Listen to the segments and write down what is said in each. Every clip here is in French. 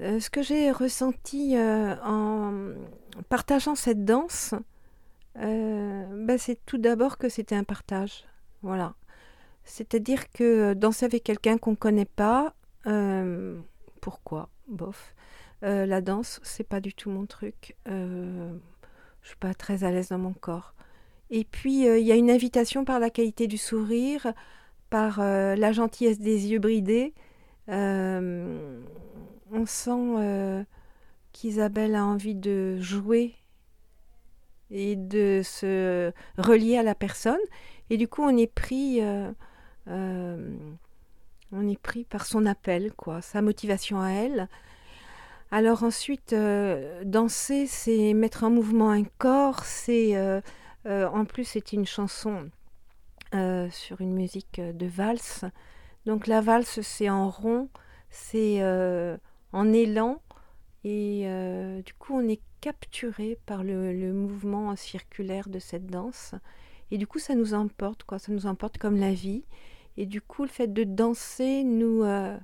Euh, ce que j'ai ressenti euh, en partageant cette danse, euh, bah, c'est tout d'abord que c'était un partage. Voilà. C'est-à-dire que danser avec quelqu'un qu'on ne connaît pas, pourquoi? Bof. La danse, c'est pas du tout mon truc. Euh, je suis pas très à l'aise dans mon corps. Et puis, il y a une invitation par la qualité du sourire, par la gentillesse des yeux bridés. Euh, on sent euh, qu'Isabelle a envie de jouer et de se relier à la personne. Et du coup, on est pris, euh, on est pris par son appel, quoi, sa motivation à elle. Alors ensuite, danser, c'est mettre en mouvement un corps. C'est en plus, c'est une chanson sur une musique de valse. Donc la valse, c'est en rond, c'est euh, en élan, et euh, du coup, on est capturé par le, mouvement circulaire de cette danse. Et du coup, ça nous emporte, quoi. Ça nous emporte comme la vie. Et du coup, le fait de danser nous euh,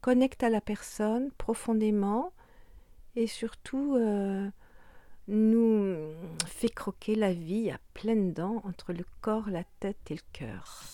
connecte à la personne profondément et surtout nous fait croquer la vie à pleines dents entre le corps, la tête et le cœur.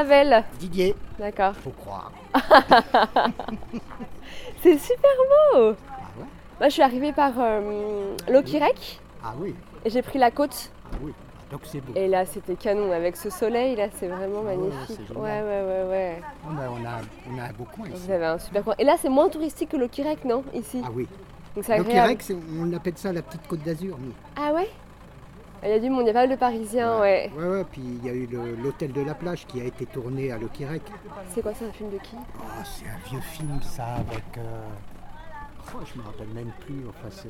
Isabelle. Didier, D'accord. faut croire. C'est super beau Ah ouais? Moi je suis arrivée par euh, Lokirek Ah oui, et j'ai pris la côte. ah oui. Donc c'est beau. Et là c'était canon avec ce soleil là, c'est vraiment Ah magnifique. Ouais, ouais, ouais, ouais. Oh, mais on, a, on a un beau coin ici. Vous avez un super coin. Et là c'est moins touristique que Lokirek, non Ici? Ah oui. Donc c'est agréable. C'est- on appelle ça la petite côte d'Azur, nous. Ah ouais? Il y a du monde, il y a pas mal de Parisiens, ouais. Ouais, ouais, puis il y a eu l'hôtel de la plage qui a été tourné à Le Quérec. C'est quoi ça, un film de qui? Oh, c'est un vieux film, ça, avec. euh, Oh, je me rappelle même plus. Enfin, c'est.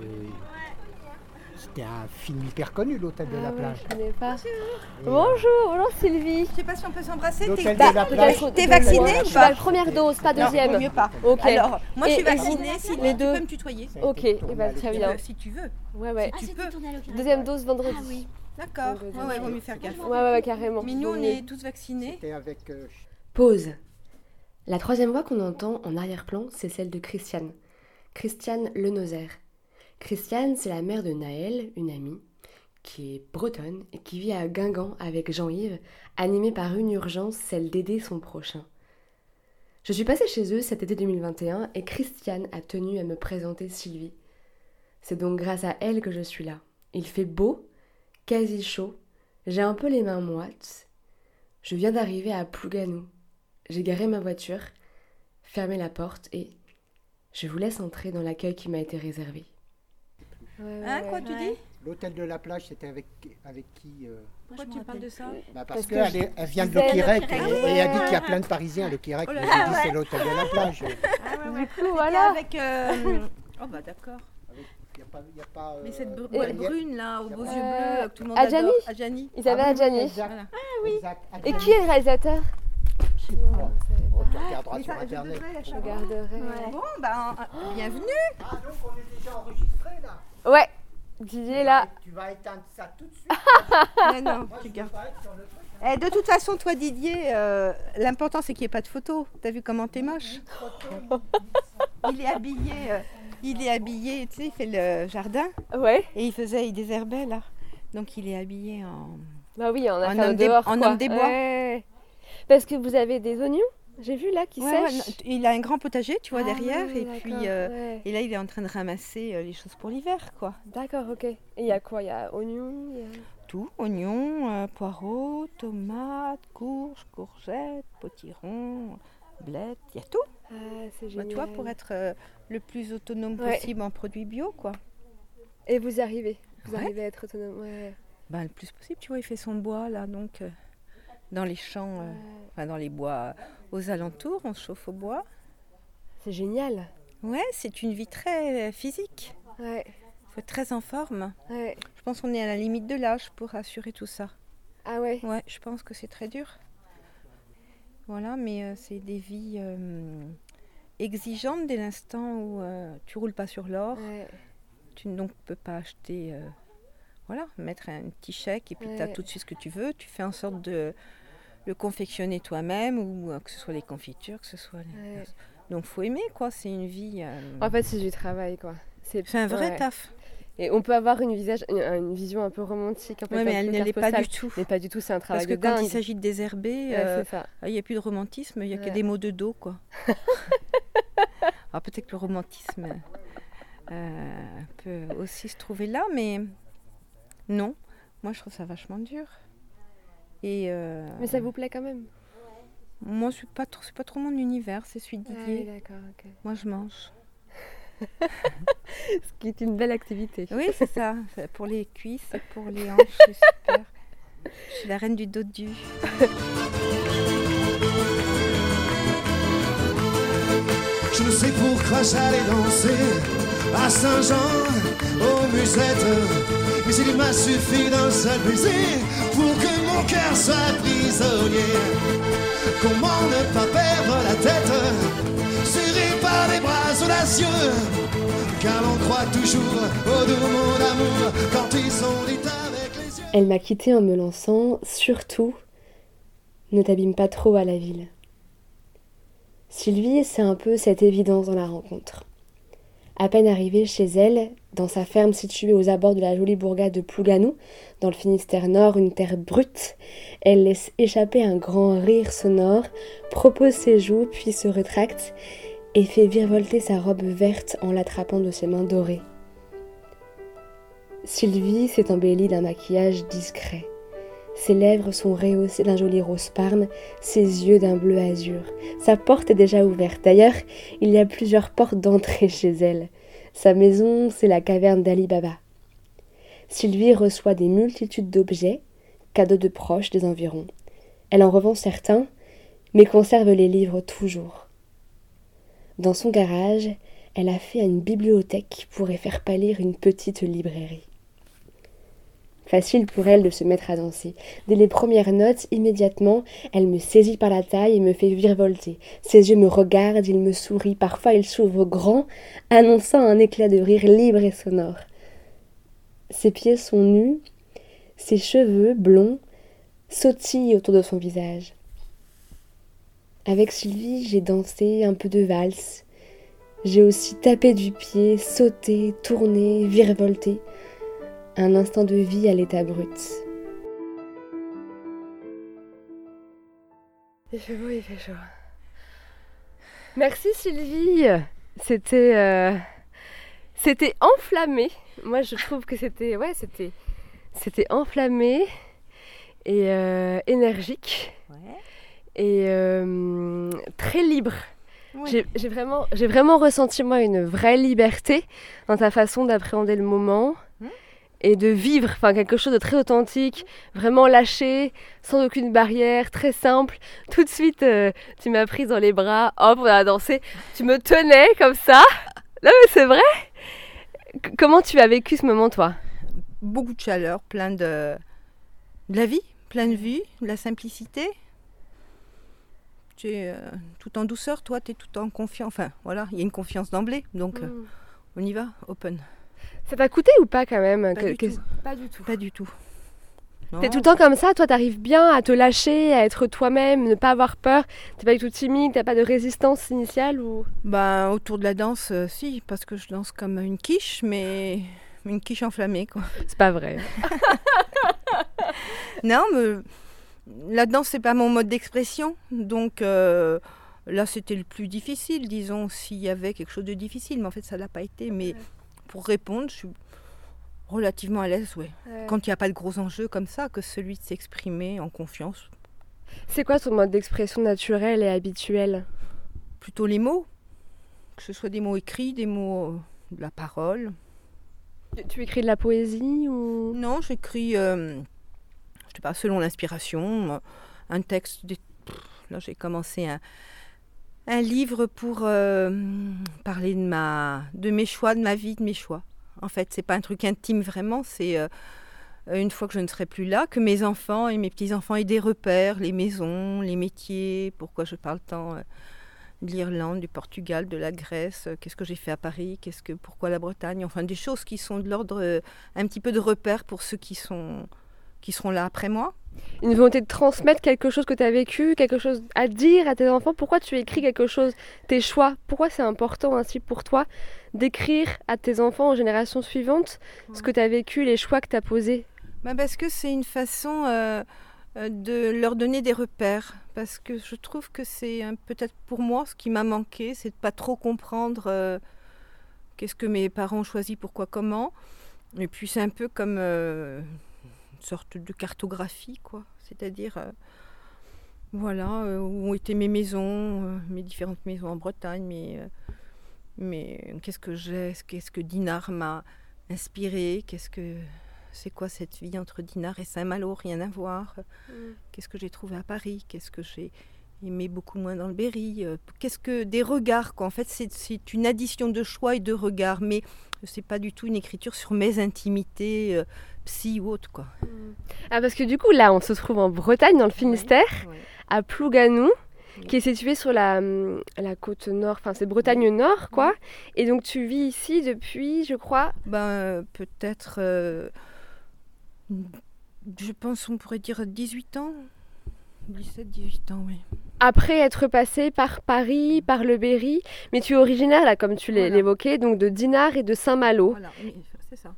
C'était un film hyper connu, l'hôtel de Ah la plage. je connais pas. Bonjour, bonjour Sylvie. Je sais pas si on peut s'embrasser. L'hôtel T'es de bah, la t'es- plage. T'es vacciné Je ou pas la première dose, pas deuxième. mieux pas. Ok. Alors, moi je suis vaccinée. Si Les tu deux. peux me tutoyer. Ok, et bah, à Le très bien. Si tu veux. Ouais, ouais. Ah, tu c'était peux. Deuxième dose vendredi. Ah oui. D'accord. Ouais, Ouais, vaut mieux faire gaffe. Ouais, ouais, carrément. Mais nous, on est tous vaccinés. C'était avec. euh, Pause. La troisième voix qu'on entend en arrière-plan, c'est celle de Christiane. Christiane Lenozer. Christiane, c'est la mère de Naël, une amie, qui est bretonne et qui vit à Guingamp avec Jean-Yves, animée par une urgence, celle d'aider son prochain. Je suis passée chez eux cet été 2021 et Christiane a tenu à me présenter Sylvie. C'est donc grâce à elle que je suis là. Il fait beau, quasi chaud, j'ai un peu les mains moites. Je viens d'arriver à Plouganou. J'ai garé ma voiture, fermé la porte et je vous laisse entrer dans l'accueil qui m'a été réservé. Hein, quoi tu dis? L'hôtel de la plage, c'était avec, avec qui euh? Pourquoi tu parles de ça? Bah, Parce parce que qu'elle je elle vient de Le Quérec Le et, et elle dit qu'il y a plein de Parisiens à Le. Oh là mais j'ai dit ouais. c'est l'hôtel de la plage. Du coup, Voilà. Avec. euh, Oh bah d'accord. Y a pas, y a pas, euh, Mais cette br- Et- boîte brune là, aux beaux yeux Euh, bleus, que tout le monde Adjani adore. Adjani? Isabelle Ah oui, Adjani. exact, Voilà. exact. Et qui est le réalisateur? Je sais pas. Oh, tu regarderas sur ça, je internet. Je savoir. regarderai. Bon, bah, euh, bienvenue. Ah donc on est déjà enregistré là Ouais, Didier là. Tu vas éteindre ça tout de suite. Mais non, Moi, tu gardes. truc. Eh, de toute façon, toi Didier, euh, l'important c'est qu'il n'y ait pas de photo. T'as vu comment t'es moche? Il est habillé, euh, il est habillé, tu sais, il fait le jardin Ouais. et il faisait, il désherbait là. Donc il est habillé en. Bah oui, En un homme des- dehors, en quoi. homme des bois. Ouais. Parce que vous avez des oignons, j'ai vu là, qui Ouais, non, il a un grand potager, tu vois, Ah derrière. oui, et puis euh, ouais. et là, il est en train de ramasser euh, les choses pour l'hiver, quoi. D'accord, ok. Et il y a quoi? Il y a oignons il y a- Tout, oignons, euh, poireaux, tomates, courges, courgettes, potirons, blettes, il y a tout. Ah, c'est Bah, génial. tu vois, pour être euh, le plus autonome possible en produits bio, quoi. Et vous y arrivez? Vous arrivez à être autonome Ouais. Ben, le plus possible, tu vois, il fait son bois, là, donc, dans les champs, euh, enfin, dans les bois aux alentours, on se chauffe au bois. C'est génial. Ouais, c'est une vie très physique. Ouais. Il faut être très en forme. Ouais. Je pense qu'on est à la limite de l'âge pour assurer tout ça. Ah ouais. Ouais, je pense que c'est très dur. Voilà, mais euh, c'est des vies euh, exigeantes dès l'instant où euh, tu roules pas sur l'or. Ouais. Tu ne donc peux pas acheter, euh, voilà, mettre un petit chèque et puis tu as Ouais. tout de suite ce que tu veux. Tu fais en sorte de le confectionner toi-même ou euh, que ce soit les confitures, que ce soit les... Ouais. Donc faut aimer quoi, c'est une vie... euh, En fait, c'est du travail, quoi. C'est un vrai ouais. taf. Et on peut avoir une, visage, une, une vision un peu romantique. Ouais, mais elle ne l'est pas du tout. Mais pas du tout, c'est un travail Parce que de quand dingue. il s'agit de désherber, euh, ah, il n'y a plus de romantisme, il n'y a que des mots de dos quoi. Alors peut-être que le romantisme euh, peut aussi se trouver là, mais non, moi je trouve ça vachement dur. Et euh, Mais ça vous plaît quand même moi c'est pas trop, c'est pas trop mon univers, c'est celui de Ah Didier. oui, d'accord, ok. Moi je mange. Ce qui est une belle activité. Oui c'est ça, pour les cuisses et pour les hanches, c'est super. Je suis la reine du dodu. Je ne sais pourquoi j'allais danser à Saint-Jean, aux musettes. Mais il m'a suffi d'un seul baiser pour que mon cœur soit prisonnier. Comment ne pas perdre la tête, serré par les bras audacieux, car l'on croit toujours au doux mot d'amour quand ils sont dits avec les yeux. Elle m'a quitté en me lançant, surtout, ne t'abîme pas trop à la ville. Sylvie, c'est un peu cette évidence dans la rencontre. À peine arrivée chez elle, dans sa ferme située aux abords de la jolie bourgade de Plouganou, dans le Finistère Nord, une terre brute, elle laisse échapper un grand rire sonore, propose ses joues, puis se rétracte et fait virevolter sa robe verte en l'attrapant de ses mains dorées. Sylvie s'est embellie d'un maquillage discret. Ses lèvres sont rehaussées d'un joli rose parme, ses yeux d'un bleu azur. Sa porte est déjà ouverte. D'ailleurs, il y a plusieurs portes d'entrée chez elle. Sa maison, c'est la caverne d'Ali Baba. Sylvie reçoit des multitudes d'objets, cadeaux de proches des environs. Elle en revend certains, mais conserve les livres toujours. Dans son garage, elle a fait une bibliothèque qui pourrait faire pâlir une petite librairie. Facile pour elle de se mettre à danser. Dès les premières notes, immédiatement, elle me saisit par la taille et me fait virevolter. Ses yeux me regardent, il me sourit, parfois il s'ouvre grand, annonçant un éclat de rire libre et sonore. Ses pieds sont nus, ses cheveux blonds sautillent autour de son visage. Avec Sylvie, j'ai dansé un peu de valse. J'ai aussi tapé du pied, sauté, tourné, virevolté un instant de vie à l'état brut. Il fait beau, il fait chaud. Merci Sylvie. C'était euh, c'était enflammé. Moi je trouve que c'était ouais c'était c'était enflammé et euh, énergique et euh, très libre. J'ai j'ai vraiment, j'ai vraiment ressenti moi une vraie liberté dans ta façon d'appréhender le moment. Et de vivre, enfin quelque chose de très authentique, vraiment lâché, sans aucune barrière, très simple. Tout de suite, euh, tu m'as prise dans les bras, hop, on a dansé. Tu me tenais comme ça. Non mais c'est vrai. C- comment tu as vécu ce moment toi? Beaucoup de chaleur, plein de, de la vie, plein de vue, de la simplicité. Tu es euh, tout en douceur, toi, tu es tout en confiance. Enfin, voilà, il y a une confiance d'emblée, donc euh, Hmm. on y va, open. Ça t'a coûté ou pas quand même Pas que- du que-. Pas du tout. Pas du tout. T'es tout le temps comme ça, toi t'arrives bien à te lâcher, à être toi-même, ne pas avoir peur, t'es pas du tout timide, t'as pas de résistance initiale ou... Ben, autour de la danse, euh, si, parce que je danse comme une quiche, mais une quiche enflammée, quoi. C'est pas vrai. Non, mais la danse, c'est pas mon mode d'expression. Donc euh, là, c'était le plus difficile, disons, s'il y avait quelque chose de difficile. Mais en fait, ça l'a pas été. Mais pour répondre, je suis relativement à l'aise, ouais. Quand il n'y a pas de gros enjeux comme ça, que celui de s'exprimer en confiance. C'est quoi ton mode d'expression naturel et habituel? Plutôt les mots, que ce soit des mots écrits, des mots euh, de la parole. Tu- écris de la poésie ou... Non, j'écris, euh, je sais pas, selon l'inspiration, un texte. des- Là, j'ai commencé un, un livre pour euh, parler de, ma, de mes choix, de ma vie, de mes choix. En fait, c'est pas un truc intime vraiment, c'est euh, une fois que je ne serai plus là, que mes enfants et mes petits-enfants aient des repères, les maisons, les métiers, pourquoi je parle tant euh, de l'Irlande, du Portugal, de la Grèce, qu'est-ce que j'ai fait à Paris, qu'est-ce que, pourquoi la Bretagne, enfin des choses qui sont de l'ordre un petit peu de repères pour ceux qui, sont, qui seront là après moi. Une volonté de transmettre quelque chose que tu as vécu, quelque chose à dire à tes enfants. Pourquoi tu écris quelque chose, tes choix? Pourquoi c'est important ainsi pour toi d'écrire à tes enfants aux générations suivantes ce que tu as vécu, les choix que tu as posés? Bah Parce que c'est une façon euh, euh, de leur donner des repères. Parce que je trouve que c'est peut-être pour moi ce qui m'a manqué, c'est de pas trop comprendre euh, qu'est-ce que mes parents ont choisi, pourquoi, comment. Et puis c'est un peu comme euh, une sorte de cartographie, quoi. C'est-à-dire, euh, voilà, euh, où ont été mes maisons, euh, mes différentes maisons en Bretagne, mais, mais qu'est-ce que j'ai, qu'est-ce que Dinard m'a inspiré, qu'est-ce que c'est quoi cette vie entre Dinard et Saint-Malo, rien à voir. Qu'est-ce que j'ai trouvé à Paris, qu'est-ce que j'ai aimé beaucoup moins dans le Berry, euh, qu'est-ce que des regards, quoi. En fait, c'est- une addition de choix et de regards, mais c'est pas du tout une écriture sur mes intimités, euh, psy ou autres, quoi. Ah parce que du coup là on se trouve en Bretagne dans le Finistère, Ouais. à Plouganou, qui est situé sur la, hum, la côte nord, enfin c'est Bretagne nord quoi. Et donc tu vis ici depuis, je crois, Ben, euh, peut-être, euh, je pense, on pourrait dire 18 ans. 17, 18 ans, oui. Après être passé par Paris, par le Berry, mais tu es originaire là comme tu Voilà. l'évoquais, donc de Dinard et de Saint-Malo. Voilà, c'est ça.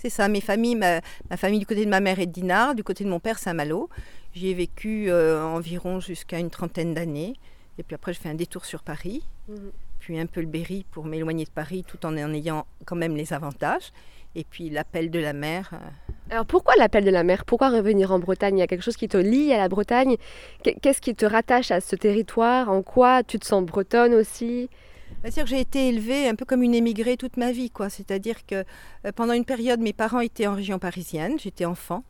C'est ça, mes familles, ma, ma famille du côté de ma mère est de Dinard, du côté de mon père, Saint-Malo. J'y ai vécu euh, environ jusqu'à une trentaine d'années. Et puis après, je fais un détour sur Paris, Mhm. puis un peu le Berry pour m'éloigner de Paris tout en en ayant quand même les avantages. Et puis l'appel de la mer. euh, Alors pourquoi l'appel de la mer? Pourquoi revenir en Bretagne? Il y a quelque chose qui te lie à la Bretagne? Qu'est- Qu'est-ce qui te rattache à ce territoire? En quoi tu te sens bretonne aussi? C'est-à-dire que j'ai été élevée un peu comme une émigrée toute ma vie, quoi. C'est-à-dire que euh, pendant une période, mes parents étaient en région parisienne, j'étais enfant,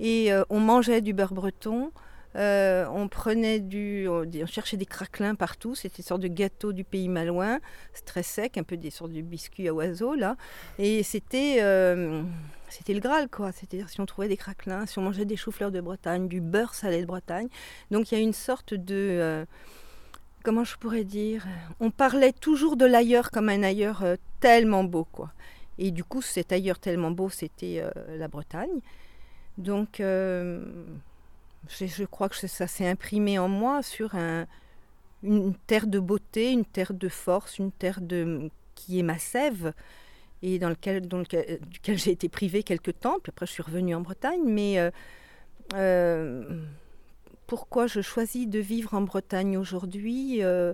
et euh, on mangeait du beurre breton, euh, on prenait du, on, cherchait des craquelins partout, c'était une sorte de gâteau du pays malouin, très sec, un peu des sortes de biscuits à oiseaux là, et c'était euh, c'était le Graal, quoi. C'est-à-dire si on trouvait des craquelins, si on mangeait des choux-fleurs de Bretagne, du beurre salé de Bretagne, donc il y a une sorte de euh, comment je pourrais dire On parlait toujours de l'ailleurs comme un ailleurs tellement beau, quoi. Et du coup, cet ailleurs tellement beau, c'était la Bretagne. Donc, je, crois que ça s'est imprimé en moi sur un- une terre de beauté, une terre de force, une terre qui est ma sève et dans lequel, lequel- duquel j'ai été privée quelque temps. Puis après, je suis revenue en Bretagne. Mais euh, euh, pourquoi je choisis de vivre en Bretagne aujourd'hui euh,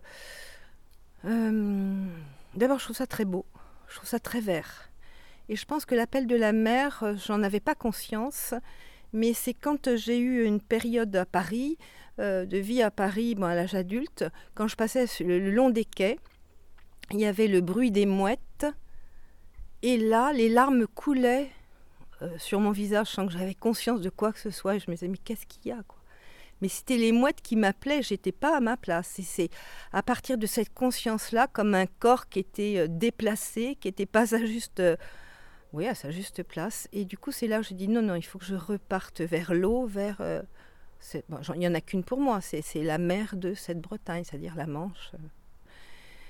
euh, D'abord, je trouve ça très beau. Je trouve ça très vert. Et je pense que l'appel de la mer, euh, j'en avais pas conscience. Mais c'est quand j'ai eu une période à Paris, euh, de vie à Paris, bon, à l'âge adulte, quand je passais le, long des quais, il y avait le bruit des mouettes. Et là, les larmes coulaient euh, sur mon visage sans que j'avais conscience de quoi que ce soit. Je me disais, mais qu'est-ce qu'il y a Mais c'était les mouettes qui m'appelaient, j'étais pas à ma place. Et c'est à partir de cette conscience-là, comme un corps qui était euh, déplacé, qui n'était pas à juste, oui, à sa juste place. Et du coup, c'est là que j'ai dit, non, non, il faut que je reparte vers l'eau, vers... euh, il n'y en a qu'une pour moi, c'est la mer de cette Bretagne, c'est-à-dire la Manche.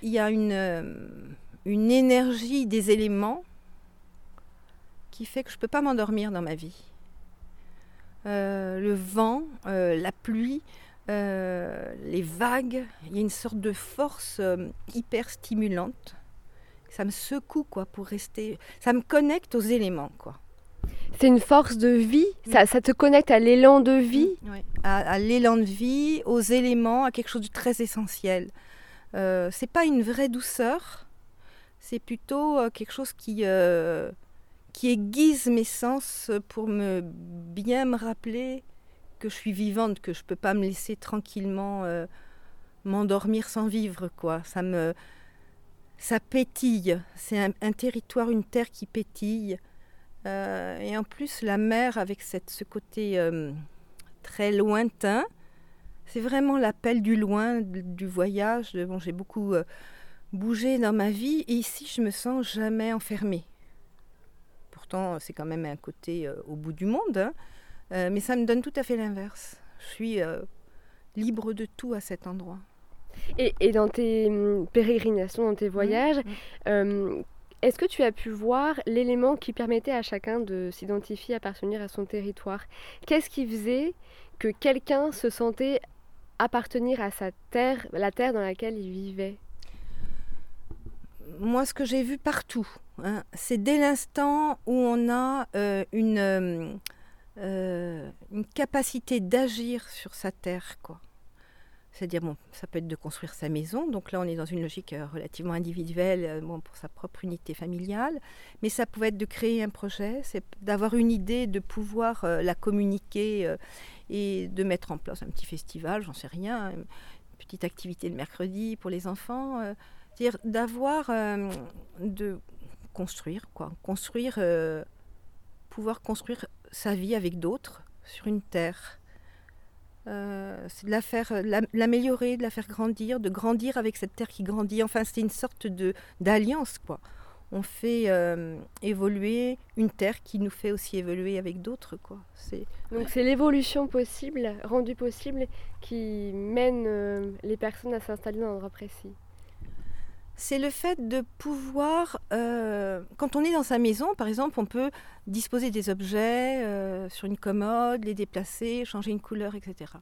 Il y a une, euh, une énergie des éléments qui fait que je ne peux pas m'endormir dans ma vie. Euh, le vent, la pluie, les vagues, il y a une sorte de force hyper stimulante. Ça me secoue quoi pour rester. Ça me connecte aux éléments quoi. C'est une force de vie, ça, ça te connecte à l'élan de vie. Oui, à, à l'élan de vie, aux éléments, à quelque chose de très essentiel. Euh, c'est pas une vraie douceur, c'est plutôt euh, quelque chose qui, euh, qui aiguise mes sens pour me bien me rappeler que je suis vivante, que je peux pas me laisser tranquillement euh, m'endormir sans vivre quoi. Ça me ça pétille. C'est un, territoire, une terre qui pétille. Euh, et en plus, la mer, avec ce côté euh, très lointain, C'est vraiment l'appel du loin, du voyage. Bon, j'ai beaucoup euh, bougé dans ma vie et ici, je me sens jamais enfermée. Pourtant, c'est quand même un côté au bout du monde, hein. mais ça me donne tout à fait l'inverse. Je suis libre de tout à cet endroit. Et, dans tes hum, pérégrinations, dans tes mmh, voyages, mmh. Est-ce que tu as pu voir l'élément qui permettait à chacun de s'identifier, appartenir à son territoire? Qu'est-ce qui faisait que quelqu'un se sentait appartenir à sa terre, la terre dans laquelle il vivait? Moi, ce que j'ai vu partout, hein, c'est dès l'instant où on a euh, une, euh, euh, une capacité d'agir sur sa terre, quoi. C'est-à-dire, bon, ça peut être de construire sa maison, donc là on est dans une logique euh, relativement individuelle, euh, bon, pour sa propre unité familiale, mais ça pouvait être de créer un projet, c'est d'avoir une idée, de pouvoir euh, la communiquer et de mettre en place un petit festival, j'en sais rien, une petite activité le mercredi pour les enfants, c'est-à-dire d'avoir, de construire, quoi, construire, pouvoir construire sa vie avec d'autres sur une terre. Euh, c'est de la faire, euh, l'améliorer, de la faire grandir, de grandir avec cette terre qui grandit. Enfin, c'est une sorte de d'alliance, quoi. On fait euh, évoluer une terre qui nous fait aussi évoluer avec d'autres, quoi. C'est donc c'est l'évolution possible, rendue possible, qui mène les personnes à s'installer dans un endroit précis c'est le fait de pouvoir, euh, quand on est dans sa maison, par exemple, on peut disposer des objets euh, sur une commode, les déplacer, changer une couleur, etc.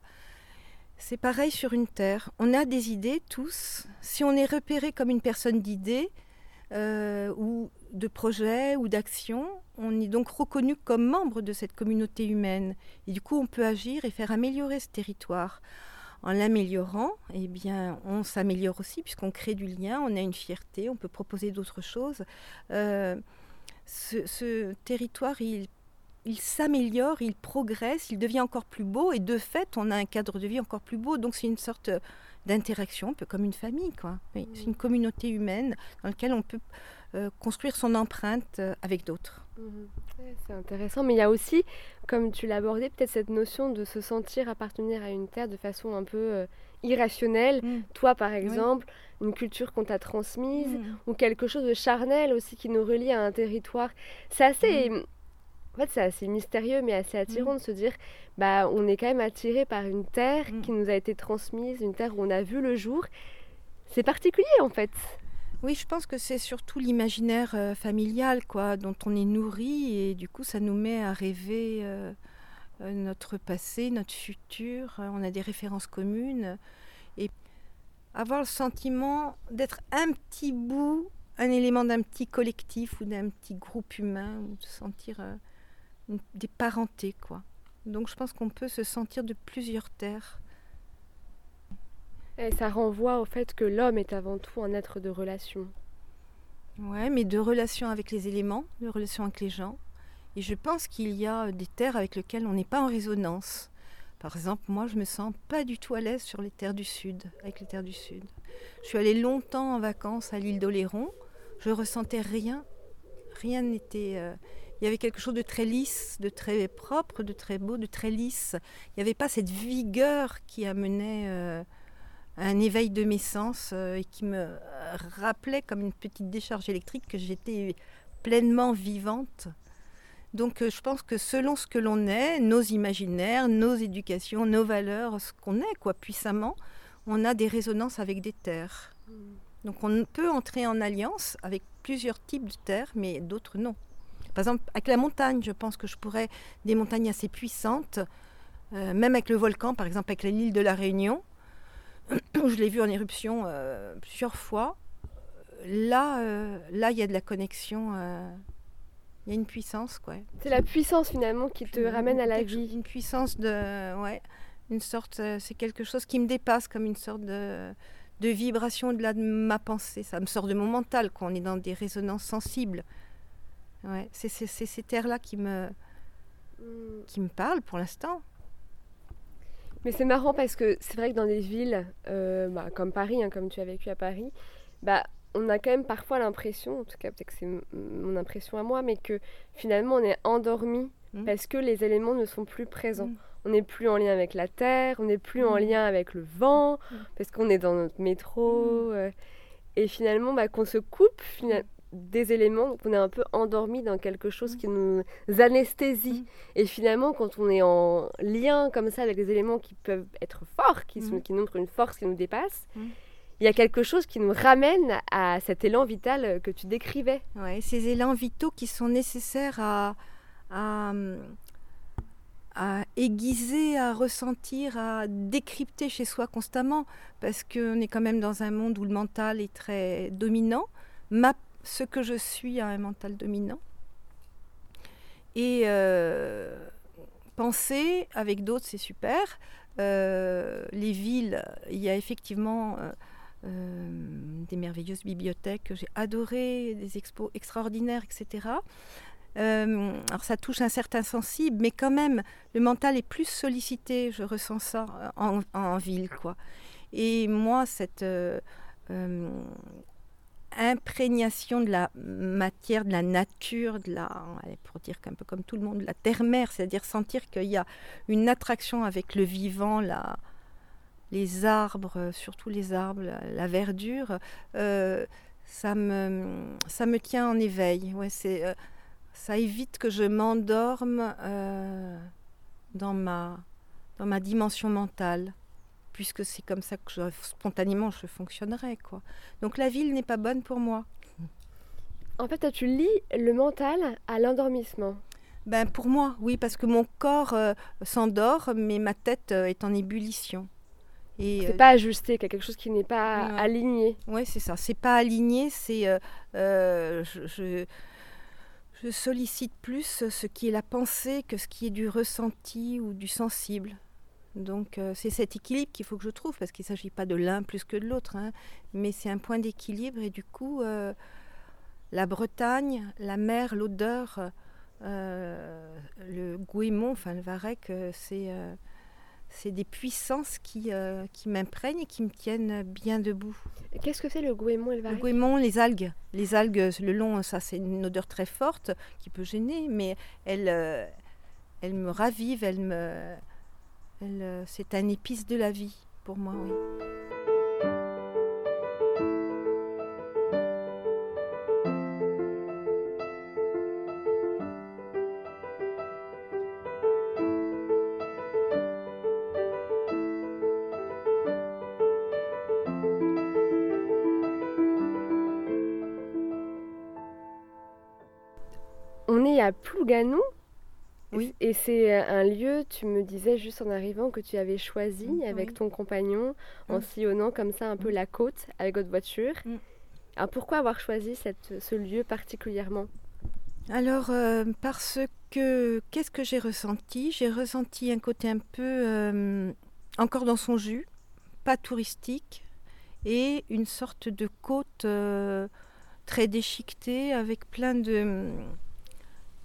C'est pareil sur une terre. On a des idées tous. Si on est repéré comme une personne d'idées euh, ou de projets ou d'actions, on est donc reconnu comme membre de cette communauté humaine. Et du coup, on peut agir et faire améliorer ce territoire en l'améliorant, eh bien, on s'améliore aussi puisqu'on crée du lien, on a une fierté, on peut proposer d'autres choses. Euh, ce, territoire, il, il s'améliore, il progresse, il devient encore plus beau et de fait, on a un cadre de vie encore plus beau. Donc c'est une sorte d'interaction, un peu comme une famille, quoi. c'est une communauté humaine dans laquelle on peut euh, construire son empreinte euh, avec d'autres. Mhm. c'est intéressant, mais il y a aussi, comme tu l'as abordé, peut-être cette notion de se sentir appartenir à une terre de façon un peu euh, irrationnelle. Mm. Toi, par exemple, une culture qu'on t'a transmise, mm. ou quelque chose de charnel aussi qui nous relie à un territoire. C'est assez... Mm. En fait, c'est assez mystérieux, mais assez attirant de se dire, bah, on est quand même attiré par une terre qui nous a été transmise, une terre où on a vu le jour. C'est particulier, en fait. Oui, je pense que c'est surtout l'imaginaire euh, familial, quoi, dont on est nourri, et du coup, ça nous met à rêver euh, euh, notre passé, notre futur. on a des références communes, et avoir le sentiment d'être un petit bout, un élément d'un petit collectif ou d'un petit groupe humain, ou de sentir des parentés, quoi. Donc, je pense qu'on peut se sentir de plusieurs terres. Ça renvoie au fait que l'homme est avant tout un être de relation. Ouais, mais de relation avec les éléments, de relation avec les gens. Et je pense qu'il y a des terres avec lesquelles on n'est pas en résonance. Par exemple, moi, je me sens pas du tout à l'aise sur les terres du Sud, avec les terres du Sud. Je suis allée longtemps en vacances à l'île d'Oléron. Je ressentais rien. Rien n'était. Euh, il y avait quelque chose de très lisse, de très propre, de très beau, de très lisse. Il n'y avait pas cette vigueur qui amenait. Euh, un éveil de mes sens euh, et qui me rappelait comme une petite décharge électrique que j'étais pleinement vivante. Donc euh, je pense que selon ce que l'on est, nos imaginaires, nos éducations, nos valeurs, ce qu'on est quoi puissamment, on a des résonances avec des terres. Donc on peut entrer en alliance avec plusieurs types de terres, mais d'autres non. Par exemple, avec la montagne, je pense que je pourrais des montagnes assez puissantes, euh, même avec le volcan, par exemple avec l'île de la Réunion, je l'ai vu en éruption euh, plusieurs fois. Là, euh, là, il y a de la connexion. Euh, il y a une puissance, quoi. C'est la puissance finalement qui te ramène à la vie. Une puissance de, ouais, une sorte. c'est quelque chose qui me dépasse, comme une sorte de, de vibration au-delà de ma pensée. Ça me sort de mon mental, quand on est dans des résonances sensibles. Ouais, c'est ces terres-là qui me, hmm. qui me parlent pour l'instant. Mais c'est marrant parce que c'est vrai que dans des villes euh, bah, comme Paris, hein, comme tu as vécu à Paris, bah, on a quand même parfois l'impression, en tout cas peut-être que c'est mon impression à moi, mais que finalement on est endormi mmh. parce que les éléments ne sont plus présents. Mmh. on n'est plus en lien avec la terre, on n'est plus en lien avec le vent, parce qu'on est dans notre métro. euh, et finalement, bah, qu'on se coupe des éléments, qu'on est un peu endormi dans quelque chose qui nous anesthésie. Et finalement, quand on est en lien comme ça avec des éléments qui peuvent être forts, qui, sont, Mhm. qui montrent une force qui nous dépasse, il y a quelque chose qui nous ramène à cet élan vital que tu décrivais. Ouais, ces élans vitaux qui sont nécessaires à, à, à aiguiser, à ressentir, à décrypter chez soi constamment, parce qu'on est quand même dans un monde où le mental est très dominant. Ma, ce que je suis a un mental dominant. Et euh, penser avec d'autres, c'est super. Euh, les villes, il y a effectivement euh, des merveilleuses bibliothèques que j'ai adorées, des expos extraordinaires, etc. Alors ça touche un certain sensible, mais quand même, le mental est plus sollicité, je ressens ça en, en ville, quoi. Et moi, cette imprégnation de la matière, de la nature, de la, pour dire qu'un peu comme tout le monde, de la terre-mère, c'est-à-dire sentir qu'il y a une attraction avec le vivant, la, les arbres, euh, surtout les arbres, la, verdure, euh, ça, me, ça me tient en éveil. Ouais, c'est, euh, ça évite que je m'endorme dans, ma, dans ma dimension mentale puisque c'est comme ça que je, spontanément je fonctionnerais. Quoi. Donc la ville n'est pas bonne pour moi. En fait, toi, tu lis le mental à l'endormissement. Ben, pour moi, oui, parce que mon corps euh, s'endort, mais ma tête euh, est en ébullition. Et c'est euh, pas ajusté, quelque chose qui n'est pas aligné. Oui, c'est ça. C'est pas aligné, c'est. Je, je, je sollicite plus ce qui est la pensée que ce qui est du ressenti ou du sensible. Donc euh, c'est cet équilibre qu'il faut que je trouve, parce qu'il ne s'agit pas de l'un plus que de l'autre, hein, mais c'est un point d'équilibre et du coup, euh, la Bretagne, la mer, l'odeur, euh, le goémon, enfin le varech, c'est c'est des puissances qui, qui m'imprègnent et qui me tiennent bien debout. Qu'est-ce que c'est le goémon et le varech? Le goémon, les algues. Les algues, le long, ça c'est une odeur très forte qui peut gêner, mais elle, elle me ravive, elle me c'est un épice de la vie pour moi, oui. On est à Plouganou, oui. Et c'est un lieu, tu me disais juste en arrivant, que tu avais choisi mmh, avec oui. ton compagnon en mmh. sillonnant comme ça un peu mmh. la côte avec votre voiture. Alors pourquoi avoir choisi cette, ce lieu particulièrement? Alors euh, parce que qu'est-ce que j'ai ressenti? J'ai ressenti un côté un peu euh, encore dans son jus, pas touristique, et une sorte de côte euh, très déchiquetée avec plein de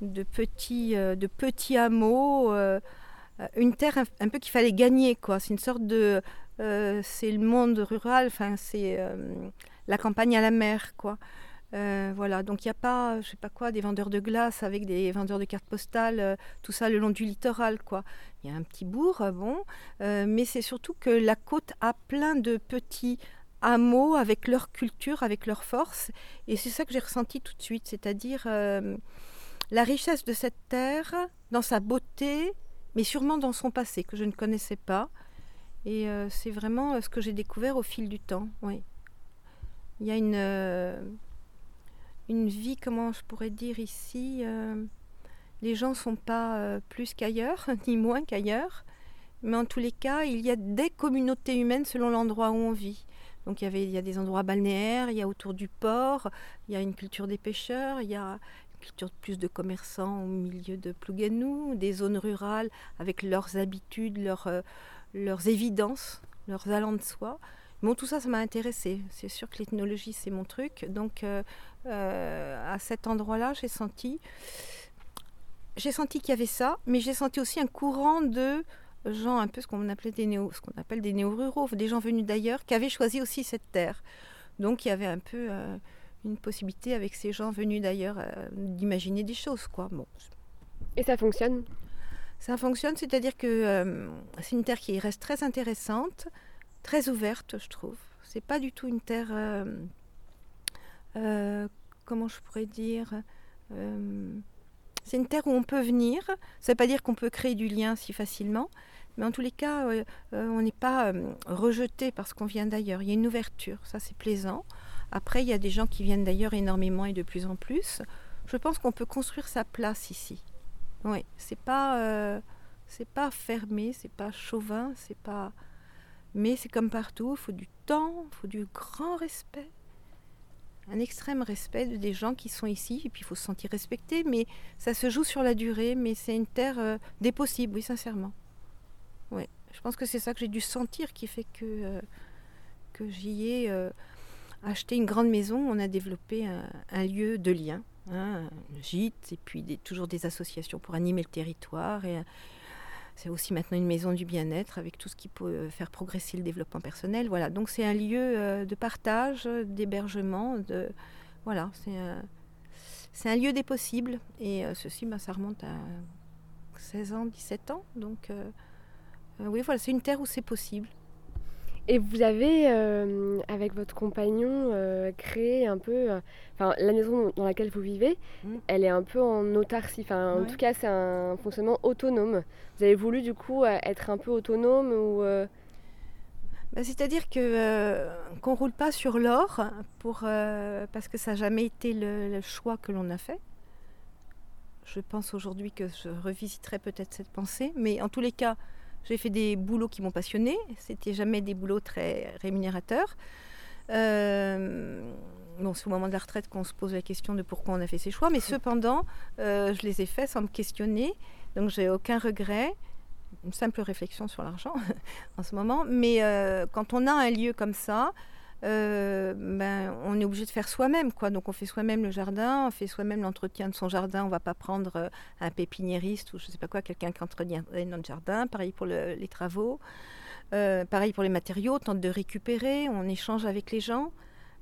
de petits, euh, de petits hameaux, euh, une terre un, peu qu'il fallait gagner. quoi. C'est une sorte de... Euh, c'est le monde rural, enfin c'est la campagne à la mer. quoi. voilà, donc il n'y a pas, je sais pas quoi, des vendeurs de glace avec des vendeurs de cartes postales, tout ça le long du littoral. quoi. Il y a un petit bourg, bon, mais c'est surtout que la côte a plein de petits hameaux avec leur culture, avec leur force, et c'est ça que j'ai ressenti tout de suite, c'est-à-dire la richesse de cette terre, dans sa beauté, mais sûrement dans son passé que je ne connaissais pas. Et euh, c'est vraiment euh, ce que j'ai découvert au fil du temps. Oui. Il y a une, euh, une vie, comment je pourrais dire ici, les gens ne sont pas plus qu'ailleurs, ni moins qu'ailleurs, mais en tous les cas, il y a des communautés humaines selon l'endroit où on vit. Donc il y, avait, il y a des endroits balnéaires, il y a autour du port, il y a une culture des pêcheurs, il y a culture plus de commerçants au milieu de Plouganou, des zones rurales avec leurs habitudes, leurs, euh, leurs évidences, leurs allants de soi. Bon, tout ça, ça m'a intéressé. C'est sûr que l'ethnologie, c'est mon truc. Donc, euh, euh, à cet endroit-là, j'ai senti, j'ai senti qu'il y avait ça, mais j'ai senti aussi un courant de gens, un peu ce qu'on appelait des néo, ce qu'on appelle des néo-ruraux, des gens venus d'ailleurs, qui avaient choisi aussi cette terre. Donc, il y avait un peu une possibilité avec ces gens venus d'ailleurs euh, d'imaginer des choses quoi. Bon. Et ça fonctionne? Ça fonctionne, c'est-à-dire que euh, c'est une terre qui reste très intéressante, très ouverte, je trouve. C'est pas du tout une terre, euh, comment je pourrais dire, c'est une terre où on peut venir. Ça ne veut pas dire qu'on peut créer du lien si facilement, mais en tous les cas, on n'est pas rejeté parce qu'on vient d'ailleurs. Il y a une ouverture, ça c'est plaisant. Après, il y a des gens qui viennent d'ailleurs énormément et de plus en plus. Je pense qu'on peut construire sa place ici. Oui, c'est pas, euh, c'est pas fermé, c'est pas chauvin, c'est pas. Mais c'est comme partout, il faut du temps, il faut du grand respect, un extrême respect des gens qui sont ici, et puis il faut se sentir respecté, mais ça se joue sur la durée, mais c'est une terre euh, des possibles, oui, sincèrement. Oui, je pense que c'est ça que j'ai dû sentir qui fait que, euh, que j'y ai acheté une grande maison, on a développé un lieu de lien un gîte, et puis toujours des associations pour animer le territoire. Et euh, c'est aussi maintenant une maison du bien-être avec tout ce qui peut euh, faire progresser le développement personnel. Voilà, donc c'est un lieu euh, de partage, d'hébergement, de voilà, c'est c'est un lieu des possibles. Et ceci, ben, ça remonte à 16 ans, 17 ans. Donc oui, voilà, c'est une terre où c'est possible. Et vous avez, euh, avec votre compagnon, euh, créé un peu. Euh, enfin, la maison dans laquelle vous vivez, mm. elle est un peu en autarcie. Enfin, en tout cas, c'est un fonctionnement autonome. Vous avez voulu, du coup, être un peu autonome ou. Bah, c'est-à-dire que qu'on roule pas sur l'or pour parce que ça n'a jamais été le choix que l'on a fait. Je pense aujourd'hui que je revisiterai peut-être cette pensée, mais en tous les cas, j'ai fait des boulots qui m'ont passionné. C'était jamais des boulots très rémunérateurs. Euh, bon, c'est au moment de la retraite qu'on se pose la question de pourquoi on a fait ces choix, mais cependant, euh, je les ai faits sans me questionner, donc j'ai aucun regret. Une simple réflexion sur l'argent en ce moment, mais euh, quand on a un lieu comme ça, ben, on est obligé de faire soi-même. quoi. Donc on fait soi-même le jardin, on fait soi-même l'entretien de son jardin. On va pas prendre euh, un pépiniériste ou je sais pas quoi, quelqu'un qui entretient notre jardin. Pareil pour les travaux. Euh, pareil pour les matériaux, on tente de récupérer, on échange avec les gens.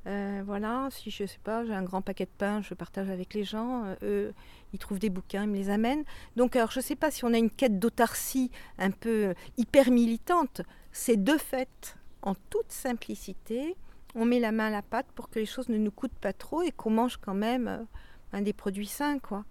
voilà, si je sais pas, j'ai un grand paquet de pain, je partage avec les gens. eux, ils trouvent des bouquins, ils me les amènent. Donc, alors, je sais pas si on a une quête d'autarcie un peu hyper militante. C'est de fait, en toute simplicité, on met la main à la pâte pour que les choses ne nous coûtent pas trop et qu'on mange quand même euh, des produits sains, quoi.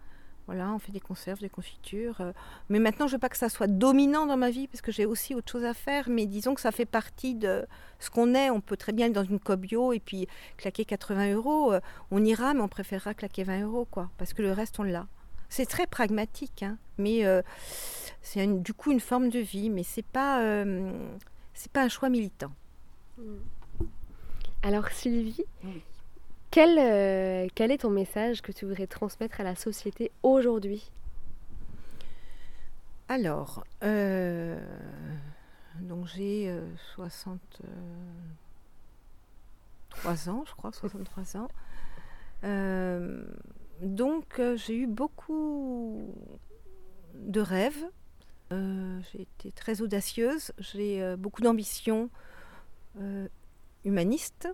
Voilà, on fait des conserves, des confitures. Euh. mais maintenant, je veux pas que ça soit dominant dans ma vie parce que j'ai aussi autre chose à faire. Mais disons que ça fait partie de ce qu'on est. On peut très bien être dans une cobio et puis claquer 80 euros. Euh. on ira, mais on préférera claquer 20 euros, quoi. Parce que le reste, on l'a. C'est très pragmatique, hein, mais c'est du coup une forme de vie. Mais c'est pas, pas un choix militant. Mm. Alors Sylvie, quel, euh, quel est ton message que tu voudrais transmettre à la société aujourd'hui? Alors, euh, donc j'ai 63 euh, ans, je crois, 63 ans. donc j'ai eu beaucoup de rêves. j'ai été très audacieuse, j'ai beaucoup d'ambition humaniste.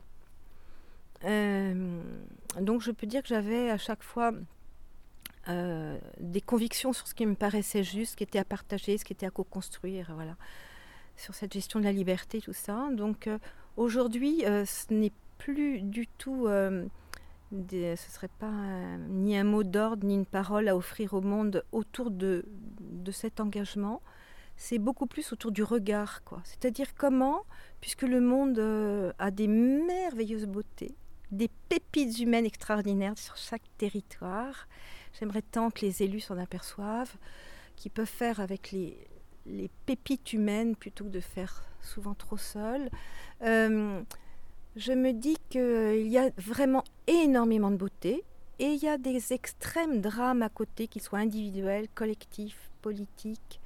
Euh, donc je peux dire que j'avais à chaque fois euh, des convictions sur ce qui me paraissait juste, ce qui était à partager, ce qui était à co-construire, voilà, sur cette gestion de la liberté, tout ça. Donc euh, aujourd'hui, ce n'est plus du tout, ce serait pas ni un mot d'ordre ni une parole à offrir au monde autour de cet engagement c'est beaucoup plus autour du regard, quoi. C'est-à-dire comment, puisque le monde euh, a des merveilleuses beautés, des pépites humaines extraordinaires sur chaque territoire, j'aimerais tant que les élus s'en aperçoivent, qu'ils peuvent faire avec les, les pépites humaines plutôt que de faire souvent trop seuls. Euh, je me dis qu'il y a vraiment énormément de beauté et il y a des extrêmes drames à côté, qu'ils soient individuels, collectifs, politiques.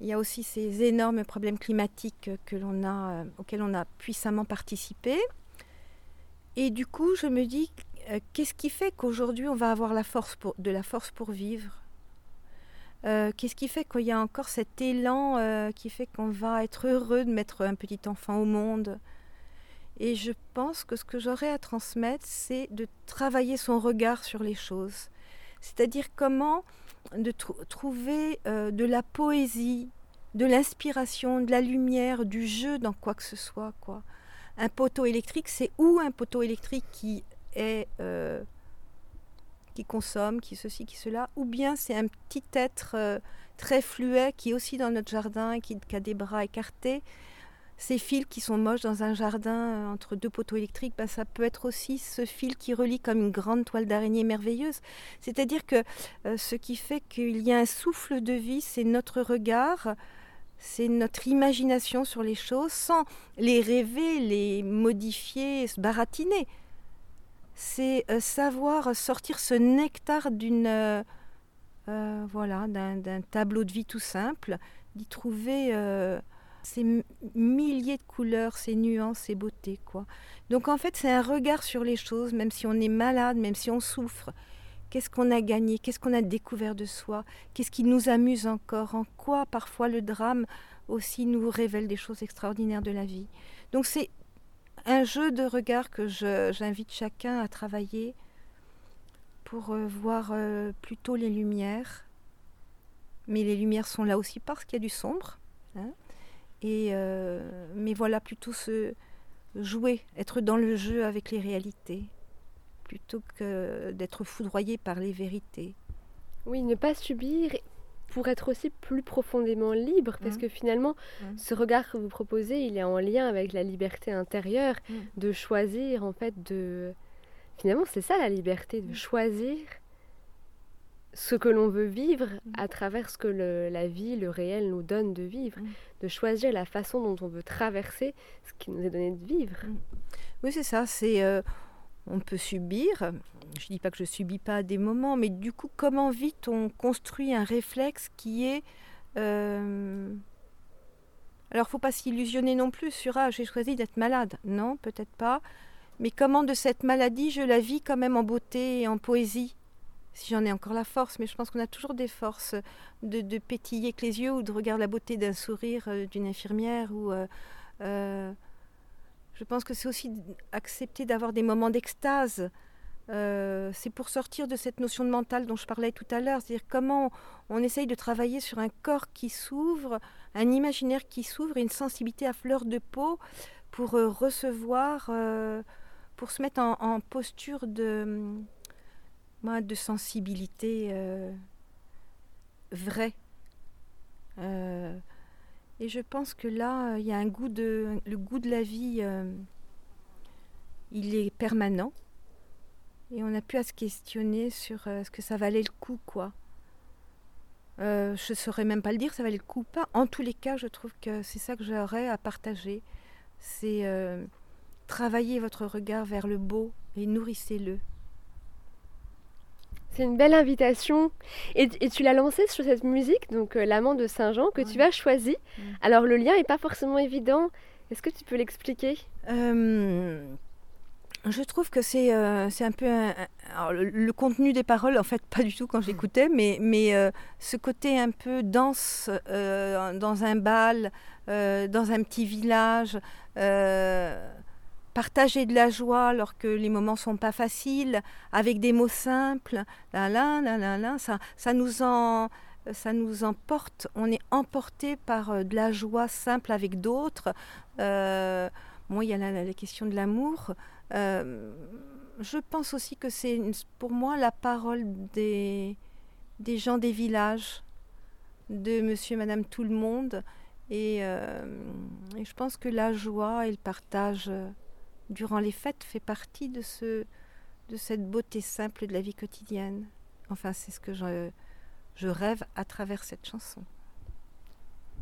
Il y a aussi ces énormes problèmes climatiques euh, auxquels on a puissamment participé. Et du coup, je me dis, euh, qu'est-ce qui fait qu'aujourd'hui on va avoir la force de la force pour vivre? Euh, Qu'est-ce qui fait qu'il y a encore cet élan qui fait qu'on va être heureux de mettre un petit enfant au monde? Et je pense que ce que j'aurais à transmettre, c'est de travailler son regard sur les choses. C'est-à-dire comment de trouver euh, de la poésie, de l'inspiration, de la lumière, du jeu dans quoi que ce soit. Quoi. Un poteau électrique, c'est ou un poteau électrique qui est euh, qui consomme, qui ceci, qui cela, ou bien c'est un petit être euh, très fluet qui est aussi dans notre jardin, qui, qui, a des bras écartés. Ces fils qui sont moches dans un jardin euh, entre deux poteaux électriques, ben, ça peut être aussi ce fil qui relie comme une grande toile d'araignée merveilleuse. C'est-à-dire que ce qui fait qu'il y a un souffle de vie, c'est notre regard, c'est notre imagination sur les choses sans les rêver, les modifier, se baratiner. C'est euh, savoir sortir ce nectar d'une euh, euh, voilà d'un tableau de vie tout simple, d'y trouver ces milliers de couleurs, ces nuances, ces beautés quoi. Donc en fait c'est un regard sur les choses, même si on est malade, même si on souffre, Qu'est-ce qu'on a gagné? Qu'est-ce qu'on a découvert de soi? Qu'est-ce qui nous amuse encore? En quoi parfois le drame aussi nous révèle des choses extraordinaires de la vie? Donc c'est un jeu de regard que j'invite chacun à travailler pour euh, voir euh, plutôt les lumières. Mais les lumières sont là aussi parce qu'il y a du sombre. Hein. Et, euh, mais voilà, plutôt se jouer, être dans le jeu avec les réalités plutôt que d'être foudroyé par les vérités. Oui, ne pas subir pour être aussi plus profondément libre, parce mmh. que finalement, mmh. ce regard que vous proposez, il est en lien avec la liberté intérieure mmh. de choisir, en fait, de... Finalement, c'est ça la liberté, de choisir ce que l'on veut vivre à travers ce que la vie, le réel nous donne de vivre, de choisir la façon dont on veut traverser ce qui nous est donné de vivre. Oui, c'est ça, c'est... Euh, on peut subir. Je ne dis pas que je subis pas des moments, mais du coup, comment vite on construit un réflexe qui est... Euh... Alors, faut pas s'illusionner non plus sur ah j'ai choisi d'être malade. Non, peut-être pas. Mais comment de cette maladie je la vis quand même en beauté et en poésie? Si j'en ai encore la force, mais je pense qu'on a toujours des forces de, pétiller avec les yeux ou de regarder la beauté d'un sourire euh, d'une infirmière ou euh, euh, je pense que c'est aussi accepter d'avoir des moments d'extase. C'est pour sortir de cette notion de mental dont je parlais tout à l'heure, c'est-à-dire comment on, essaye de travailler sur un corps qui s'ouvre, un imaginaire qui s'ouvre, une sensibilité à fleur de peau pour recevoir, pour se mettre en, posture de, de sensibilité vraie. Et je pense que là, il y a un goût de, le goût de la vie, euh, il est permanent. Et on n'a plus à se questionner sur euh, ce que ça valait le coup, quoi. Euh, je ne saurais même pas le dire, ça valait le coup ou pas. En tous les cas, je trouve que c'est ça que j'aurais à partager. C'est travailler votre regard vers le beau et nourrissez-le. C'est une belle invitation. Et, tu l'as lancé sur cette musique, donc euh, L'amant de Saint-Jean, que tu as choisi. Alors le lien n'est pas forcément évident. Est-ce que tu peux l'expliquer? Euh, Je trouve que c'est euh, un peu... le, contenu des paroles, en fait, pas du tout quand j'écoutais, mais, mais ce côté un peu danse dans un bal, dans un petit village partager de la joie alors que les moments sont pas faciles, avec des mots simples, là, là, là, là, ça, ça, nous en, ça nous emporte, on est emporté par euh, de la joie simple avec d'autres. Euh, bon, il y a la, question de l'amour. Euh, je pense aussi que c'est pour moi la parole des, des gens des villages, de monsieur et madame tout le monde. Et, et je pense que la joie et le partage durant les fêtes fait partie de, ce, de cette beauté simple de la vie quotidienne. Enfin, c'est ce que je, je rêve à travers cette chanson.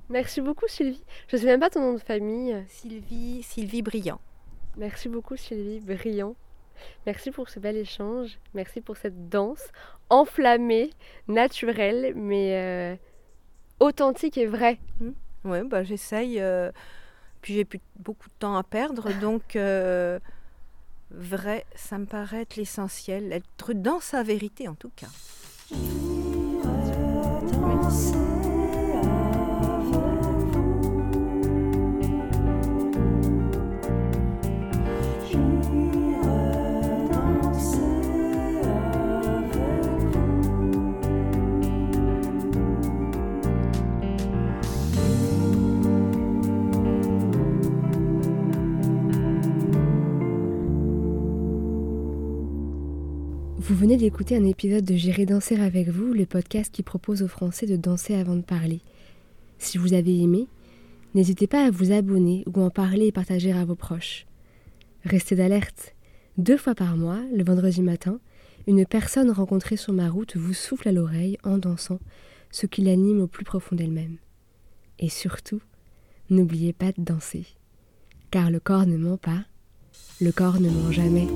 Merci beaucoup Sylvie. Je ne sais même pas ton nom de famille. Sylvie, Sylvie Brillant. Merci beaucoup Sylvie Brillant. Merci pour ce bel échange. Merci pour cette danse enflammée, naturelle, mais euh, authentique et vraie. Mmh. Oui, bah, j'essaye. Euh, puis j'ai plus beaucoup de temps à perdre, donc euh, vrai, ça me paraît être l'essentiel, être dans sa vérité en tout cas. Vous venez d'écouter un épisode de J'irai danser avec vous, le podcast qui propose aux Français de danser avant de parler. Si vous avez aimé, n'hésitez pas à vous abonner ou en parler et partager à vos proches. Restez d'alerte. Deux fois par mois, le vendredi matin, une personne rencontrée sur ma route vous souffle à l'oreille en dansant, ce qui l'anime au plus profond d'elle-même. Et surtout, n'oubliez pas de danser. Car le corps ne ment pas, le corps ne ment jamais.